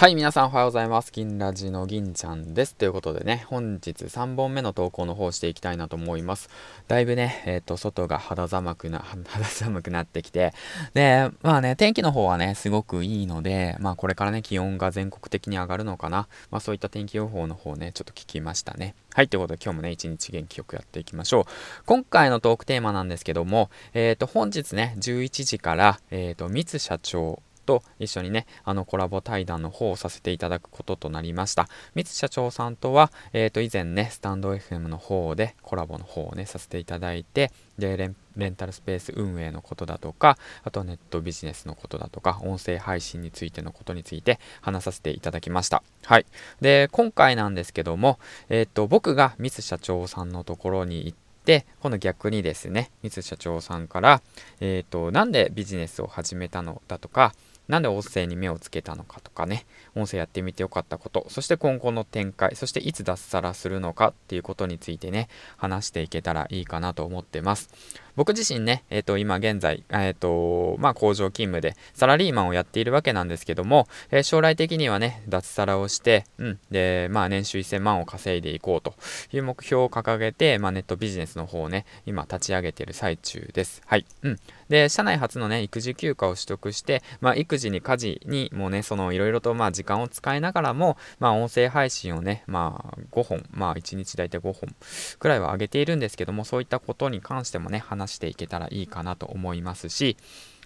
はい、皆さんおはようございます。銀ラジの銀ちゃんです。ということでね、本日3本目の投稿の方していきたいなと思います。だいぶね、えっ、ー、と、外が肌寒くな、肌寒くなってきて、で、まあね、天気の方はね、すごくいいので、まあこれからね、気温が全国的に上がるのかな。まあそういった天気予報の方ね、ちょっと聞きましたね。はい、ということで今日もね、一日元気よくやっていきましょう。今回のトークテーマなんですけども、えっ、ー、と、本日ね、11時から、えっ、ー、と、三津社長と一緒にね、あのコラボ対談の方をさせていただくこととなりました。三津社長さんとは、えっ、ー、と、以前ね、スタンド FM の方でコラボの方をね、させていただいて、で、レンレンタルスペース運営のことだとか、あとネットビジネスのことだとか、音声配信についてのことについて話させていただきました。はい。で、今回なんですけども、えっ、ー、と、僕がミス社長さんのところに行って、今度逆にですね、ミス社長さんから、えっ、ー、と、なんでビジネスを始めたのだとか、なんで音声に目をつけたのかとかね、音声やってみてよかったこと、そして今後の展開、そしていつ脱サラするのかっていうことについてね、話していけたらいいかなと思ってます。僕自身ね、えっ、ー、と、今現在、えっ、ー、と、まあ、工場勤務でサラリーマンをやっているわけなんですけども、えー、将来的にはね、脱サラをして、うん、で、まあ、年収1000万を稼いでいこうという目標を掲げて、まあ、ネットビジネスの方をね、今立ち上げている最中です。はい。うん。で、社内初のね、育児休暇を取得して、まあ、育児に家事にもね、そのいろいろとまあ時間を使いながらも、まあ、音声配信をね、まあ、5本、まあ、1日大体5本くらいは上げているんですけども、そういったことに関してもね、話していけたらいいかなと思いますし、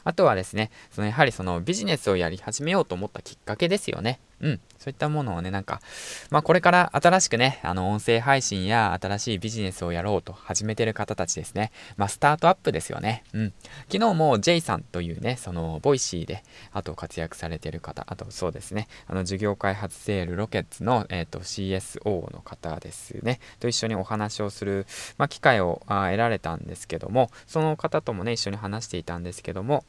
あとはですね、そのやはりそのビジネスをやり始めようと思ったきっかけですよね。うん。そういったものをね、なんか、まあこれから新しくね、あの音声配信や新しいビジネスをやろうと始めてる方たちですね。まあスタートアップですよね。うん。昨日も J さんというね、そのボイシーで、あと活躍されてる方、あとそうですね、あの事業開発セールロケッツの、えーと、CSO の方ですね、と一緒にお話をする、まあ、機会をあ得られたんですけども、その方ともね、一緒に話していたんですけども、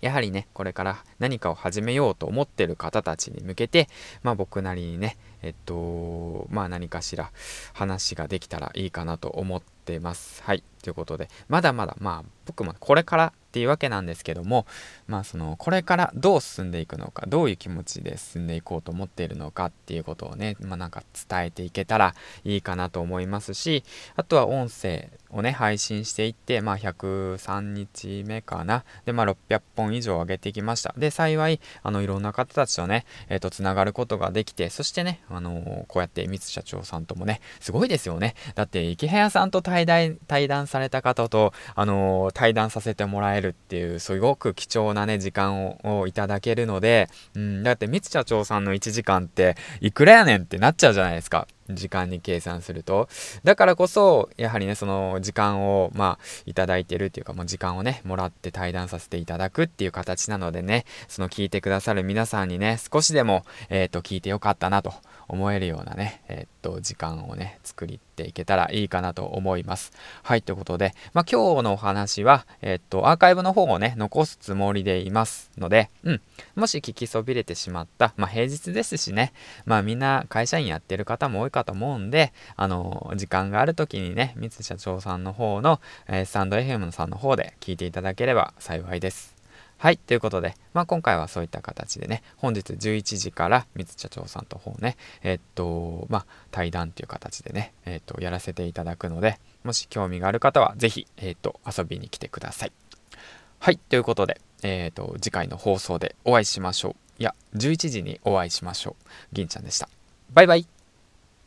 やはりね、これから何かを始めようと思ってる方たちに向けて、まあ僕なりにね、えっと、まあ何かしら話ができたらいいかなと思ってます。はい。ということで、まだまだ、まあ僕もこれからていうわけなんですけども、まあその、これからどう進んでいくのか、どういう気持ちで進んでいこうと思っているのかっていうことをね、まあなんか伝えていけたらいいかなと思いますし、あとは音声をね、配信していって、まあ103日目かな。で、まあ600本以上上げてきました。で、幸い、あの、いろんな方たちとね、えっ、ー、と、つながることができて、そしてね、あのー、こうやって三津社長さんともね、すごいですよね。だって、池早さんと対談、対談された方と、あのー、対談させてもらえるっていう、すごく貴重なね、時間をいただけるので、うん、だって三津社長さんの1時間って、いくらやねんってなっちゃうじゃないですか。時間に計算すると。だからこそ、やはりね、その時間を、まあ、いただいてるっていうか、もう時間をね、もらって対談させていただくっていう形なのでね、その聞いてくださる皆さんにね、少しでも、えっ、ー、と、聞いてよかったなと思えるようなね、えっ、ー、と、時間をね、作りていけたらいいかなと思います。はい、ということで、まあ、今日のお話は、えっ、と、アーカイブの方をね、残すつもりでいますので、うん、もし聞きそびれてしまった、まあ、平日ですしね、まあ、みんな会社員やってる方も多いかと思うんで、あの、時間がある時にね、三津社長さんの方の、えー、スタンド FM さんの方で聞いていただければ幸いです。はい。ということで、まあ、今回はそういった形でね、本日11時から三津社長さんと方ね、えっと、まあ、対談という形でね、えっと、やらせていただくので、もし興味がある方は、ぜひ、えっと、遊びに来てください。はい。ということで、えっと、次回の放送でお会いしましょう。いや、11時にお会いしましょう。銀ちゃんでした。バイバイ。